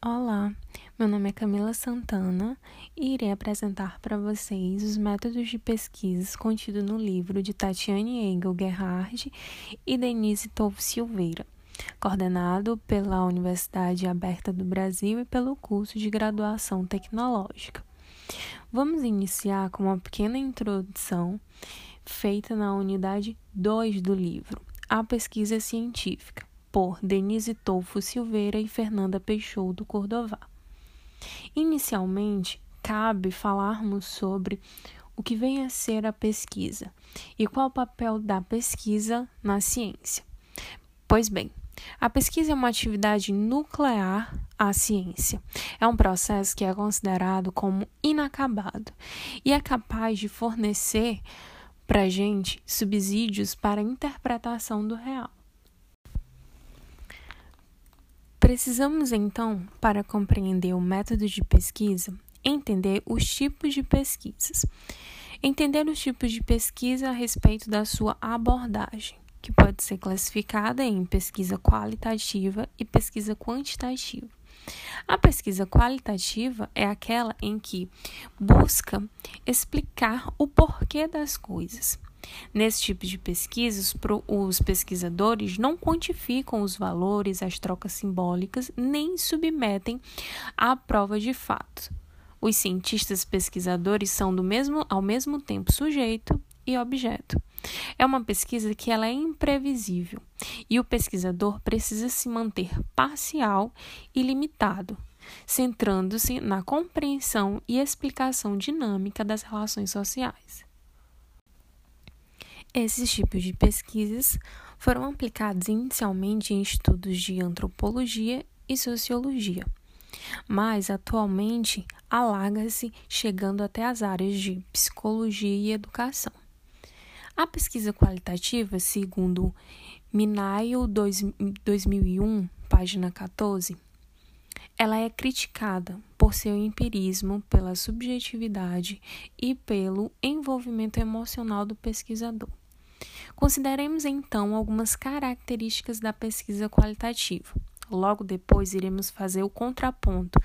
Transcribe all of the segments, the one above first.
Olá, meu nome é Camila Santana e irei apresentar para vocês os métodos de pesquisa contidos no livro de Tatiane Engel Gerhard e Denise Tolfo Silveira, coordenado pela Universidade Aberta do Brasil e pelo curso de graduação tecnológica. Vamos iniciar com uma pequena introdução feita na unidade 2 do livro, A Pesquisa Científica por Denise Tolfo Silveira e Fernanda Peixoto Cordová. Inicialmente, cabe falarmos sobre o que vem a ser a pesquisa e qual o papel da pesquisa na ciência. Pois bem, a pesquisa é uma atividade nuclear à ciência. É um processo que é considerado como inacabado e é capaz de fornecer para a gente subsídios para a interpretação do real. Precisamos então, para compreender o método de pesquisa, entender os tipos de pesquisas. Entender os tipos de pesquisa a respeito da sua abordagem, que pode ser classificada em pesquisa qualitativa e pesquisa quantitativa. A pesquisa qualitativa é aquela em que busca explicar o porquê das coisas Nesse tipo de pesquisas, os pesquisadores não quantificam os valores, as trocas simbólicas, nem submetem à prova de fato. Os cientistas pesquisadores são do mesmo, ao mesmo tempo sujeito e objeto. É uma pesquisa que ela é imprevisível e o pesquisador precisa se manter parcial e limitado, centrando-se na compreensão e explicação dinâmica das relações sociais. Esses tipos de pesquisas foram aplicados inicialmente em estudos de antropologia e sociologia, mas atualmente alarga-se chegando até as áreas de psicologia e educação. A pesquisa qualitativa, segundo Minayo 2001, página 14, ela é criticada por seu empirismo, pela subjetividade e pelo envolvimento emocional do pesquisador. Consideremos então algumas características da pesquisa qualitativa. Logo depois, iremos fazer o contraponto,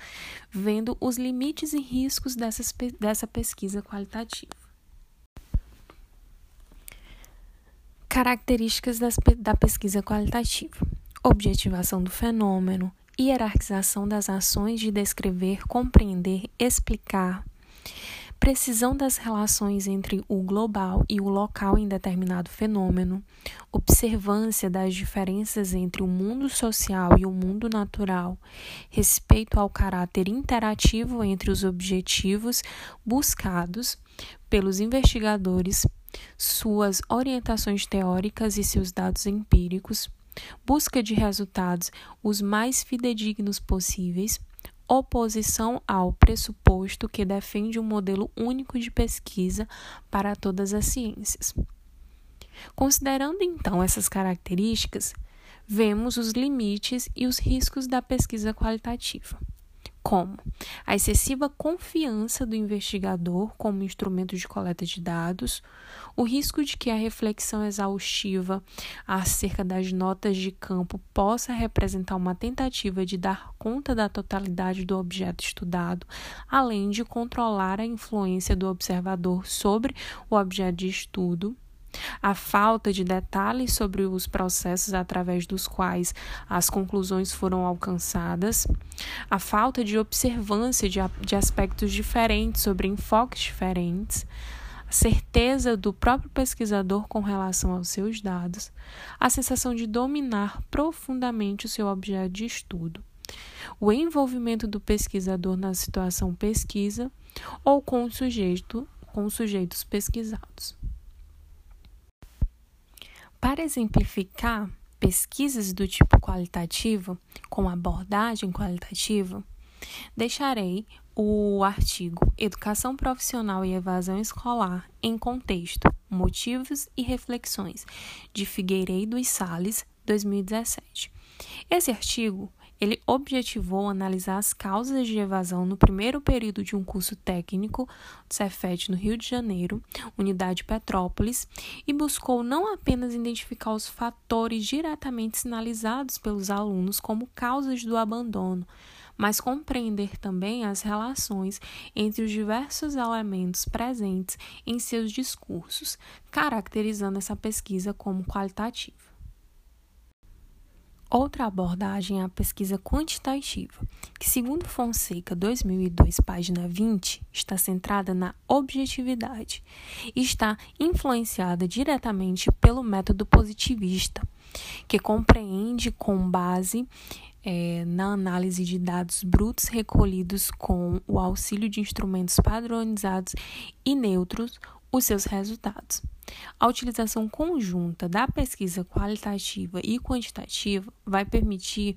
vendo os limites e riscos dessas, dessa pesquisa qualitativa. Características das, da pesquisa qualitativa: objetivação do fenômeno, hierarquização das ações de descrever, compreender, explicar, precisão das relações entre o global e o local em determinado fenômeno, observância das diferenças entre o mundo social e o mundo natural, respeito ao caráter interativo entre os objetivos buscados pelos investigadores, suas orientações teóricas e seus dados empíricos, busca de resultados os mais fidedignos possíveis oposição ao pressuposto que defende um modelo único de pesquisa para todas as ciências. Considerando então essas características, vemos os limites e os riscos da pesquisa qualitativa como? A excessiva confiança do investigador como instrumento de coleta de dados, o risco de que a reflexão exaustiva acerca das notas de campo possa representar uma tentativa de dar conta da totalidade do objeto estudado, além de controlar a influência do observador sobre o objeto de estudo a falta de detalhes sobre os processos através dos quais as conclusões foram alcançadas, a falta de observância de, de aspectos diferentes sobre enfoques diferentes, a certeza do próprio pesquisador com relação aos seus dados, a sensação de dominar profundamente o seu objeto de estudo, o envolvimento do pesquisador na situação pesquisa ou com o sujeito com os sujeitos pesquisados. Para exemplificar pesquisas do tipo qualitativo, com abordagem qualitativa, deixarei o artigo Educação Profissional e Evasão Escolar em Contexto, Motivos e Reflexões, de Figueiredo e Sales, 2017. Esse artigo ele objetivou analisar as causas de evasão no primeiro período de um curso técnico do Cefet no Rio de Janeiro, Unidade Petrópolis, e buscou não apenas identificar os fatores diretamente sinalizados pelos alunos como causas do abandono, mas compreender também as relações entre os diversos elementos presentes em seus discursos, caracterizando essa pesquisa como qualitativa. Outra abordagem é a pesquisa quantitativa, que, segundo Fonseca 2002, página 20, está centrada na objetividade e está influenciada diretamente pelo método positivista, que compreende com base é, na análise de dados brutos recolhidos com o auxílio de instrumentos padronizados e neutros os seus resultados. A utilização conjunta da pesquisa qualitativa e quantitativa vai permitir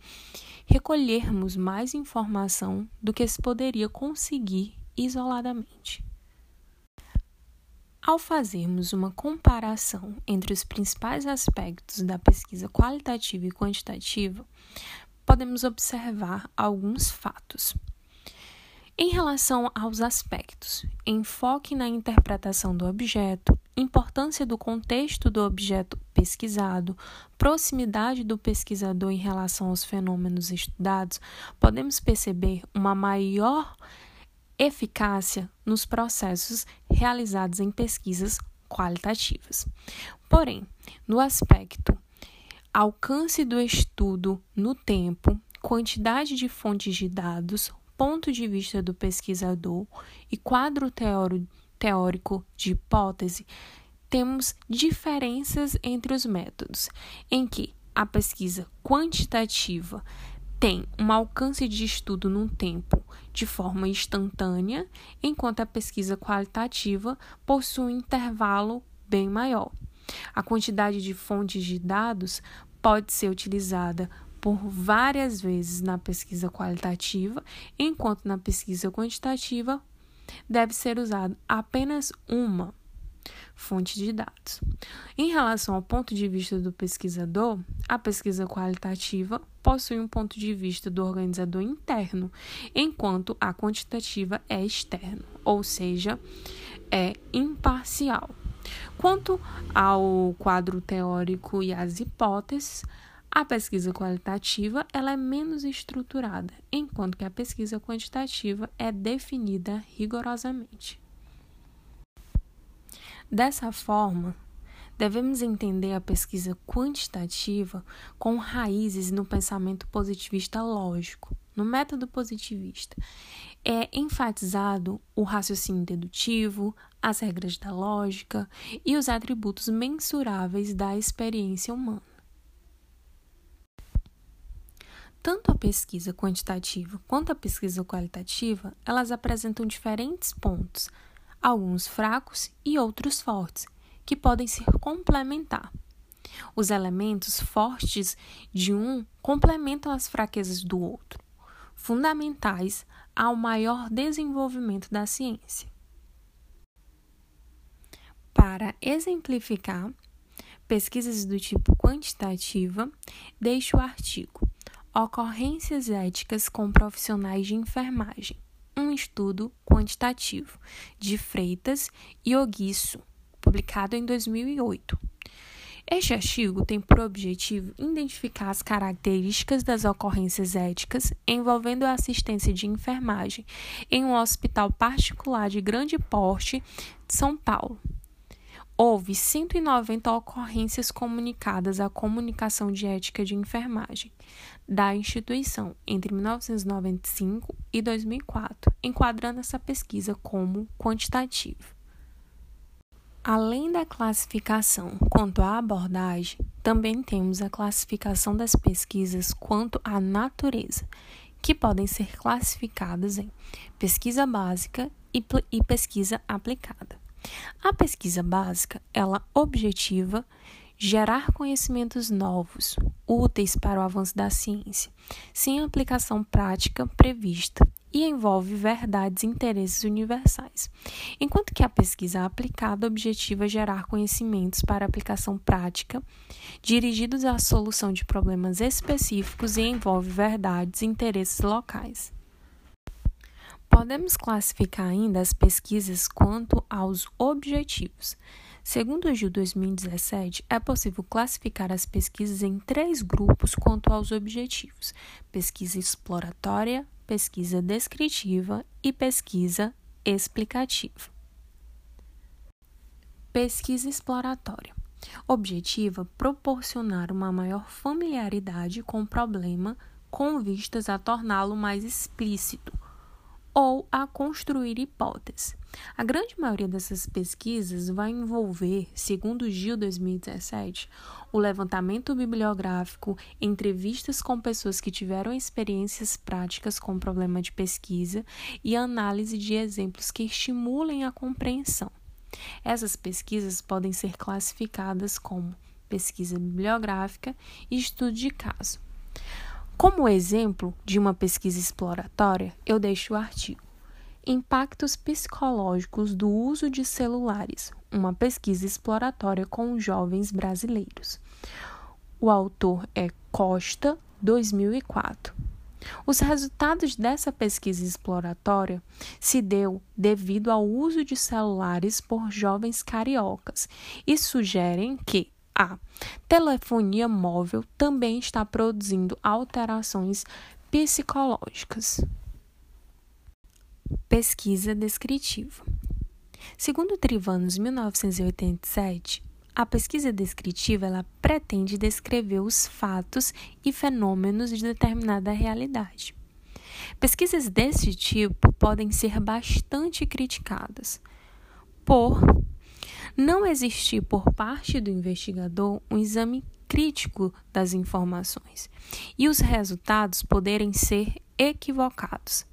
recolhermos mais informação do que se poderia conseguir isoladamente. Ao fazermos uma comparação entre os principais aspectos da pesquisa qualitativa e quantitativa, podemos observar alguns fatos. Em relação aos aspectos, enfoque na interpretação do objeto, importância do contexto do objeto pesquisado, proximidade do pesquisador em relação aos fenômenos estudados, podemos perceber uma maior eficácia nos processos realizados em pesquisas qualitativas. Porém, no aspecto alcance do estudo no tempo, quantidade de fontes de dados, ponto de vista do pesquisador e quadro teórico de hipótese, temos diferenças entre os métodos, em que a pesquisa quantitativa tem um alcance de estudo num tempo de forma instantânea, enquanto a pesquisa qualitativa possui um intervalo bem maior. A quantidade de fontes de dados pode ser utilizada por várias vezes na pesquisa qualitativa, enquanto na pesquisa quantitativa deve ser usado apenas uma fonte de dados. Em relação ao ponto de vista do pesquisador, a pesquisa qualitativa possui um ponto de vista do organizador interno, enquanto a quantitativa é externo, ou seja, é imparcial. Quanto ao quadro teórico e às hipóteses, a pesquisa qualitativa ela é menos estruturada, enquanto que a pesquisa quantitativa é definida rigorosamente. Dessa forma, devemos entender a pesquisa quantitativa com raízes no pensamento positivista lógico. No método positivista, é enfatizado o raciocínio dedutivo, as regras da lógica e os atributos mensuráveis da experiência humana. Tanto a pesquisa quantitativa quanto a pesquisa qualitativa, elas apresentam diferentes pontos, alguns fracos e outros fortes, que podem se complementar. Os elementos fortes de um complementam as fraquezas do outro, fundamentais ao maior desenvolvimento da ciência. Para exemplificar pesquisas do tipo quantitativa, deixo o artigo Ocorrências éticas com profissionais de enfermagem. Um estudo quantitativo de Freitas e Oguiço, publicado em 2008. Este artigo tem por objetivo identificar as características das ocorrências éticas envolvendo a assistência de enfermagem em um hospital particular de grande porte de São Paulo houve 190 ocorrências comunicadas à Comunicação de Ética de Enfermagem da instituição entre 1995 e 2004, enquadrando essa pesquisa como quantitativa. Além da classificação quanto à abordagem, também temos a classificação das pesquisas quanto à natureza, que podem ser classificadas em pesquisa básica e pesquisa aplicada. A pesquisa básica, ela objetiva gerar conhecimentos novos, úteis para o avanço da ciência, sem aplicação prática prevista e envolve verdades e interesses universais, enquanto que a pesquisa aplicada objetiva gerar conhecimentos para aplicação prática, dirigidos à solução de problemas específicos e envolve verdades e interesses locais. Podemos classificar ainda as pesquisas quanto aos objetivos. Segundo o GIL 2017, é possível classificar as pesquisas em três grupos quanto aos objetivos: pesquisa exploratória, pesquisa descritiva e pesquisa explicativa. Pesquisa exploratória. Objetiva proporcionar uma maior familiaridade com o problema com vistas a torná-lo mais explícito ou a construir hipóteses. A grande maioria dessas pesquisas vai envolver, segundo o GIL 2017, o levantamento bibliográfico, entrevistas com pessoas que tiveram experiências práticas com o problema de pesquisa e análise de exemplos que estimulem a compreensão. Essas pesquisas podem ser classificadas como pesquisa bibliográfica e estudo de caso. Como exemplo de uma pesquisa exploratória, eu deixo o artigo Impactos psicológicos do uso de celulares, uma pesquisa exploratória com jovens brasileiros. O autor é Costa, 2004. Os resultados dessa pesquisa exploratória se deu devido ao uso de celulares por jovens cariocas e sugerem que a telefonia móvel também está produzindo alterações psicológicas. Pesquisa descritiva. Segundo Trivanos 1987, a pesquisa descritiva ela pretende descrever os fatos e fenômenos de determinada realidade. Pesquisas desse tipo podem ser bastante criticadas por não existir por parte do investigador um exame crítico das informações e os resultados poderem ser equivocados.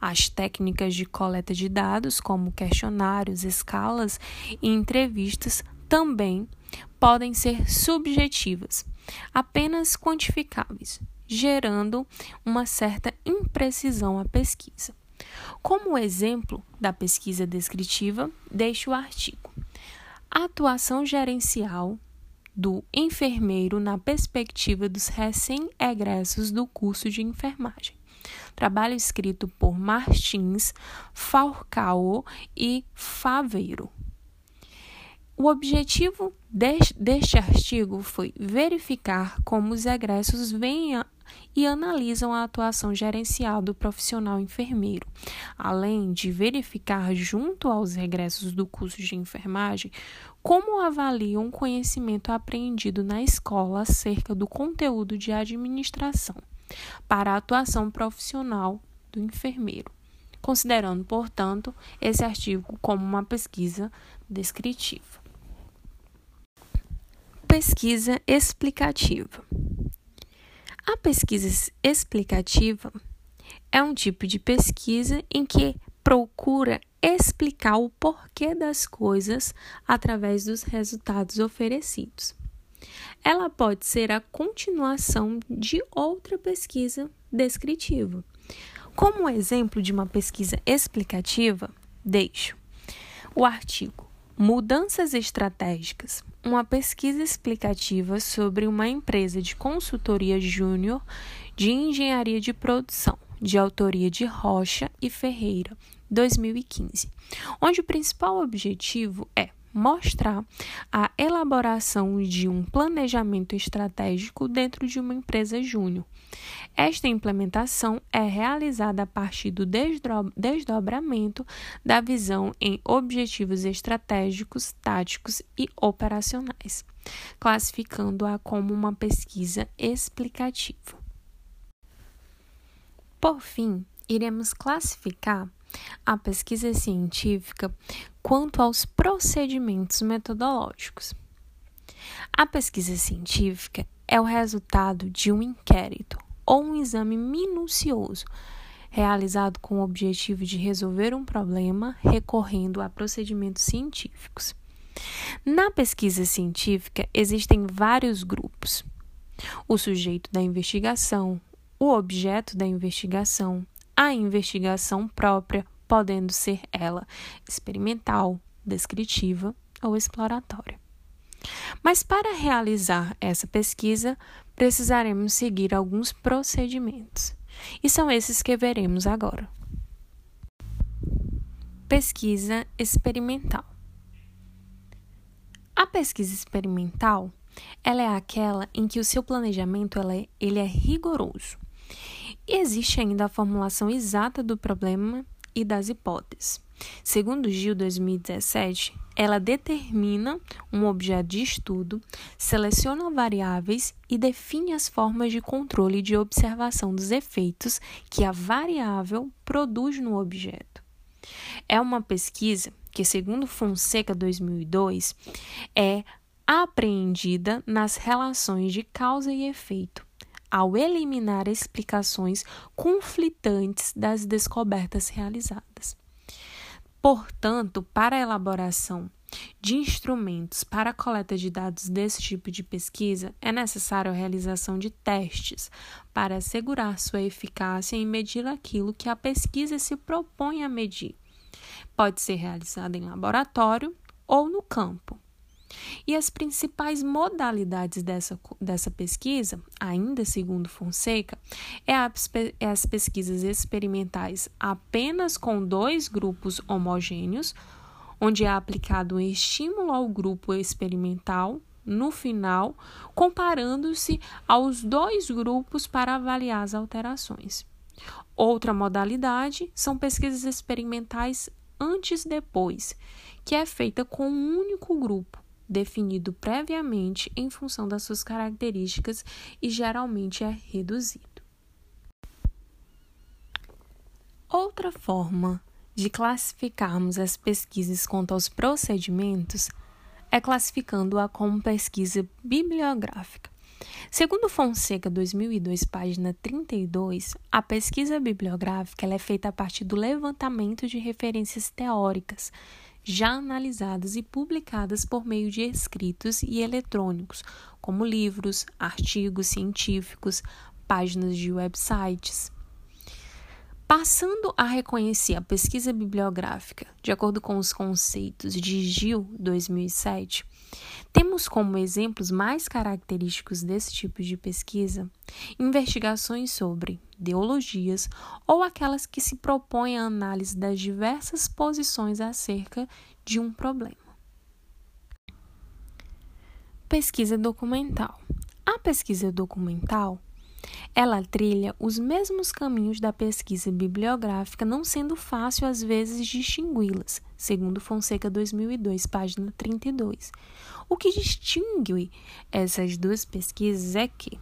As técnicas de coleta de dados, como questionários, escalas e entrevistas, também podem ser subjetivas, apenas quantificáveis, gerando uma certa imprecisão à pesquisa. Como exemplo da pesquisa descritiva, deixo o artigo atuação gerencial do enfermeiro na perspectiva dos recém-egressos do curso de enfermagem. Trabalho escrito por Martins, Falcao e Faveiro. O objetivo deste artigo foi verificar como os egressos veem e analisam a atuação gerencial do profissional enfermeiro, além de verificar, junto aos regressos do curso de enfermagem, como avaliam o conhecimento aprendido na escola acerca do conteúdo de administração para a atuação profissional do enfermeiro, considerando, portanto, esse artigo como uma pesquisa descritiva. Pesquisa explicativa. A pesquisa explicativa é um tipo de pesquisa em que procura explicar o porquê das coisas através dos resultados oferecidos. Ela pode ser a continuação de outra pesquisa descritiva. Como exemplo de uma pesquisa explicativa, deixo o artigo Mudanças Estratégicas uma pesquisa explicativa sobre uma empresa de consultoria júnior de engenharia de produção, de autoria de Rocha e Ferreira, 2015, onde o principal objetivo é mostrar a elaboração de um planejamento estratégico dentro de uma empresa júnior. Esta implementação é realizada a partir do desdobramento da visão em objetivos estratégicos, táticos e operacionais, classificando-a como uma pesquisa explicativa. Por fim, iremos classificar a pesquisa científica quanto aos procedimentos metodológicos. A pesquisa científica é o resultado de um inquérito ou um exame minucioso realizado com o objetivo de resolver um problema recorrendo a procedimentos científicos. Na pesquisa científica existem vários grupos: o sujeito da investigação, o objeto da investigação, a investigação própria, podendo ser ela experimental, descritiva ou exploratória. Mas para realizar essa pesquisa, precisaremos seguir alguns procedimentos, e são esses que veremos agora. Pesquisa experimental. A pesquisa experimental, ela é aquela em que o seu planejamento ela é, ele é rigoroso existe ainda a formulação exata do problema e das hipóteses. Segundo Gil 2017, ela determina um objeto de estudo, seleciona variáveis e define as formas de controle e de observação dos efeitos que a variável produz no objeto. É uma pesquisa que, segundo Fonseca 2002, é apreendida nas relações de causa e efeito, ao eliminar explicações conflitantes das descobertas realizadas. Portanto, para a elaboração de instrumentos para a coleta de dados desse tipo de pesquisa, é necessário a realização de testes para assegurar sua eficácia em medir aquilo que a pesquisa se propõe a medir. Pode ser realizada em laboratório ou no campo. E as principais modalidades dessa, dessa pesquisa, ainda segundo Fonseca, é, a, é as pesquisas experimentais apenas com dois grupos homogêneos, onde é aplicado um estímulo ao grupo experimental no final, comparando-se aos dois grupos para avaliar as alterações. Outra modalidade são pesquisas experimentais antes depois, que é feita com um único grupo, definido previamente em função das suas características e geralmente é reduzido. Outra forma de classificarmos as pesquisas quanto aos procedimentos é classificando-a como pesquisa bibliográfica. Segundo Fonseca 2002, página 32, a pesquisa bibliográfica é feita a partir do levantamento de referências teóricas já analisadas e publicadas por meio de escritos e eletrônicos, como livros, artigos científicos, páginas de websites. Passando a reconhecer a pesquisa bibliográfica de acordo com os conceitos de Gil 2007, temos como exemplos mais característicos desse tipo de pesquisa investigações sobre ideologias ou aquelas que se propõem a análise das diversas posições acerca de um problema. Pesquisa documental. A pesquisa documental ela trilha os mesmos caminhos da pesquisa bibliográfica, não sendo fácil às vezes distingui-las, segundo Fonseca 2002, página 32. O que distingue essas duas pesquisas é que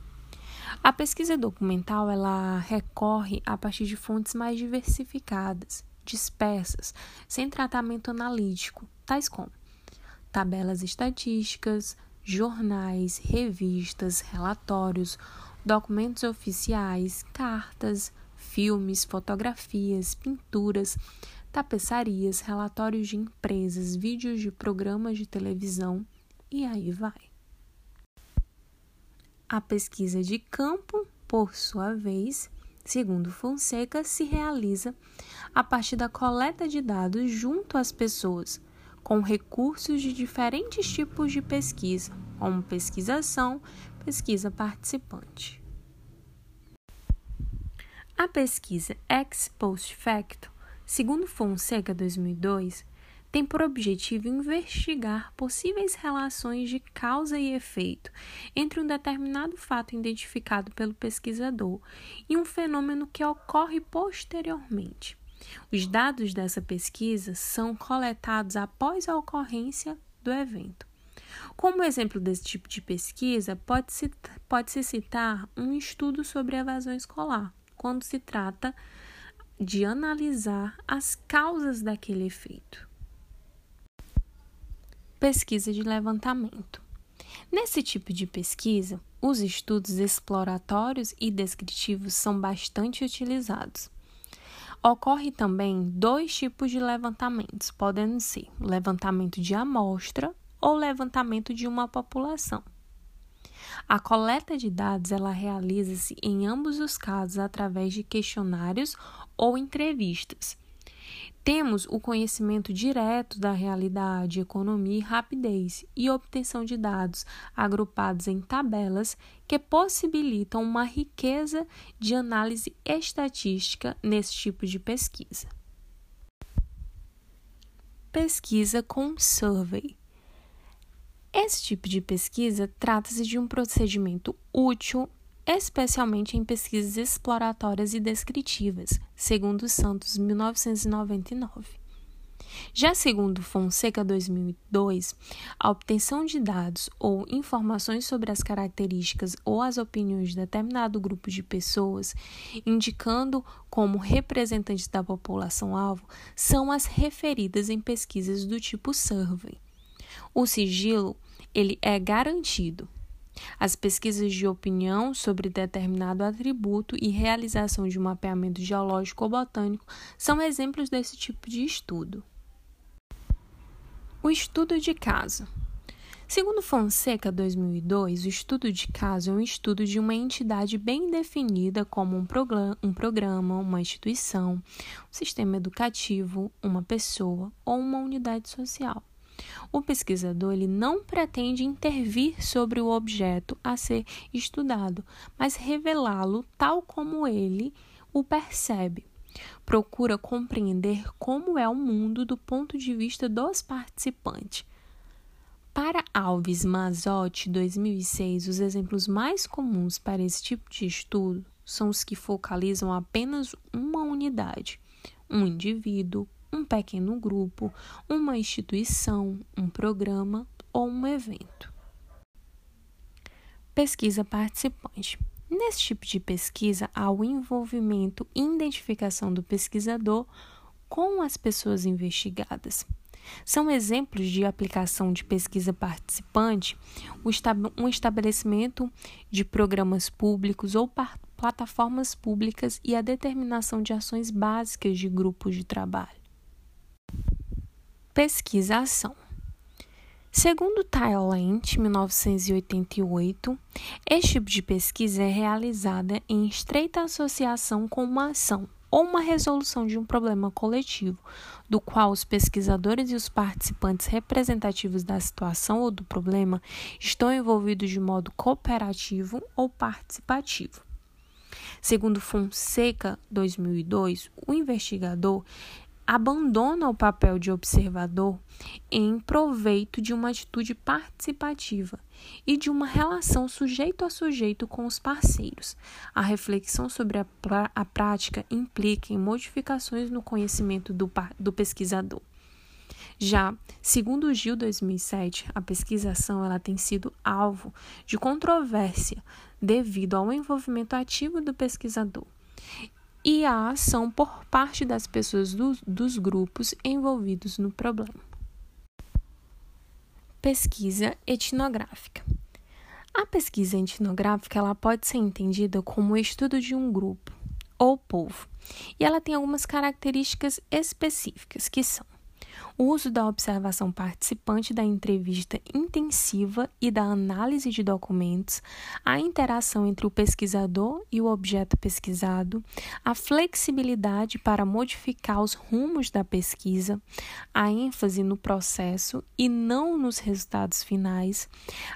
a pesquisa documental ela recorre a partir de fontes mais diversificadas, dispersas, sem tratamento analítico, tais como tabelas estatísticas, jornais, revistas, relatórios, documentos oficiais, cartas, filmes, fotografias, pinturas, tapeçarias, relatórios de empresas, vídeos de programas de televisão e aí vai. A pesquisa de campo, por sua vez, segundo Fonseca, se realiza a partir da coleta de dados junto às pessoas, com recursos de diferentes tipos de pesquisa, como pesquisação, pesquisa participante. A pesquisa Ex Post Facto, segundo Fonseca 2002, tem por objetivo investigar possíveis relações de causa e efeito entre um determinado fato identificado pelo pesquisador e um fenômeno que ocorre posteriormente. Os dados dessa pesquisa são coletados após a ocorrência do evento. Como exemplo desse tipo de pesquisa, pode-se pode -se citar um estudo sobre evasão escolar, quando se trata de analisar as causas daquele efeito. Pesquisa de levantamento. Nesse tipo de pesquisa, os estudos exploratórios e descritivos são bastante utilizados. Ocorre também dois tipos de levantamentos, podendo ser levantamento de amostra ou levantamento de uma população. A coleta de dados ela realiza-se em ambos os casos através de questionários ou entrevistas. Temos o conhecimento direto da realidade, economia e rapidez e obtenção de dados agrupados em tabelas que possibilitam uma riqueza de análise estatística nesse tipo de pesquisa. Pesquisa com survey. Esse tipo de pesquisa trata-se de um procedimento útil, especialmente em pesquisas exploratórias e descritivas, segundo Santos, 1999. Já segundo Fonseca 2002, a obtenção de dados ou informações sobre as características ou as opiniões de determinado grupo de pessoas, indicando como representantes da população-alvo, são as referidas em pesquisas do tipo survey. O sigilo ele é garantido. As pesquisas de opinião sobre determinado atributo e realização de um mapeamento geológico ou botânico são exemplos desse tipo de estudo. O estudo de caso. Segundo Fonseca 2002, o estudo de caso é um estudo de uma entidade bem definida como um, um programa, uma instituição, um sistema educativo, uma pessoa ou uma unidade social. O pesquisador ele não pretende intervir sobre o objeto a ser estudado, mas revelá-lo tal como ele o percebe procura compreender como é o mundo do ponto de vista dos participantes. Para Alves Mazotti, 2006, os exemplos mais comuns para esse tipo de estudo são os que focalizam apenas uma unidade, um indivíduo, um pequeno grupo, uma instituição, um programa ou um evento. Pesquisa participante. Nesse tipo de pesquisa, há o envolvimento e identificação do pesquisador com as pessoas investigadas. São exemplos de aplicação de pesquisa participante um estabelecimento de programas públicos ou plataformas públicas e a determinação de ações básicas de grupos de trabalho. Pesquisa-ação. Segundo Thailand, 1988, este tipo de pesquisa é realizada em estreita associação com uma ação ou uma resolução de um problema coletivo, do qual os pesquisadores e os participantes representativos da situação ou do problema estão envolvidos de modo cooperativo ou participativo. Segundo Fonseca, 2002, o investigador abandona o papel de observador em proveito de uma atitude participativa e de uma relação sujeito a sujeito com os parceiros. A reflexão sobre a, a prática implica em modificações no conhecimento do, do pesquisador. Já, segundo o Gil 2007, a pesquisação ela tem sido alvo de controvérsia devido ao envolvimento ativo do pesquisador e a ação por parte das pessoas do, dos grupos envolvidos no problema. Pesquisa etnográfica. A pesquisa etnográfica ela pode ser entendida como o estudo de um grupo ou povo, e ela tem algumas características específicas que são o uso da observação participante da entrevista intensiva e da análise de documentos, a interação entre o pesquisador e o objeto pesquisado, a flexibilidade para modificar os rumos da pesquisa, a ênfase no processo e não nos resultados finais,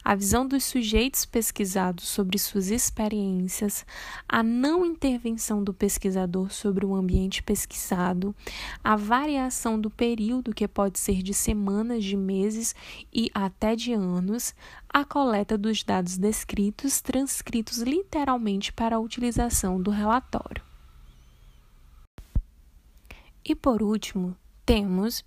a visão dos sujeitos pesquisados sobre suas experiências, a não intervenção do pesquisador sobre o ambiente pesquisado, a variação do período que pode ser de semanas, de meses e até de anos, a coleta dos dados descritos, transcritos literalmente para a utilização do relatório. E por último, temos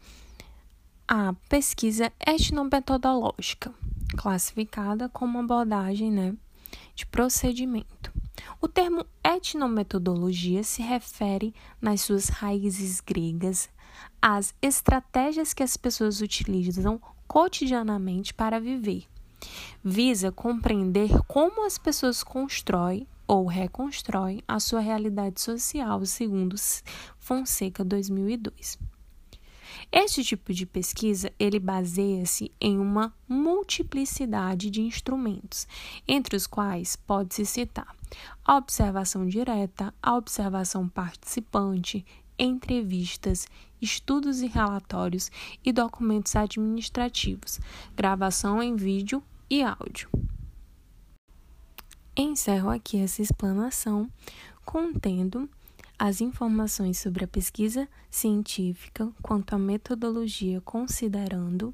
a pesquisa etnometodológica, classificada como abordagem né, de procedimento. O termo etnometodologia se refere, nas suas raízes gregas, às estratégias que as pessoas utilizam cotidianamente para viver. Visa compreender como as pessoas constroem ou reconstroem a sua realidade social, segundo Fonseca 2002. Este tipo de pesquisa ele baseia-se em uma multiplicidade de instrumentos, entre os quais pode-se citar a observação direta, a observação participante, entrevistas, estudos e relatórios e documentos administrativos, gravação em vídeo e áudio. Encerro aqui essa explanação contendo as informações sobre a pesquisa científica quanto à metodologia, considerando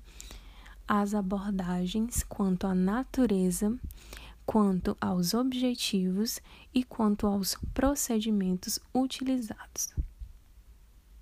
as abordagens quanto à natureza, quanto aos objetivos e quanto aos procedimentos utilizados.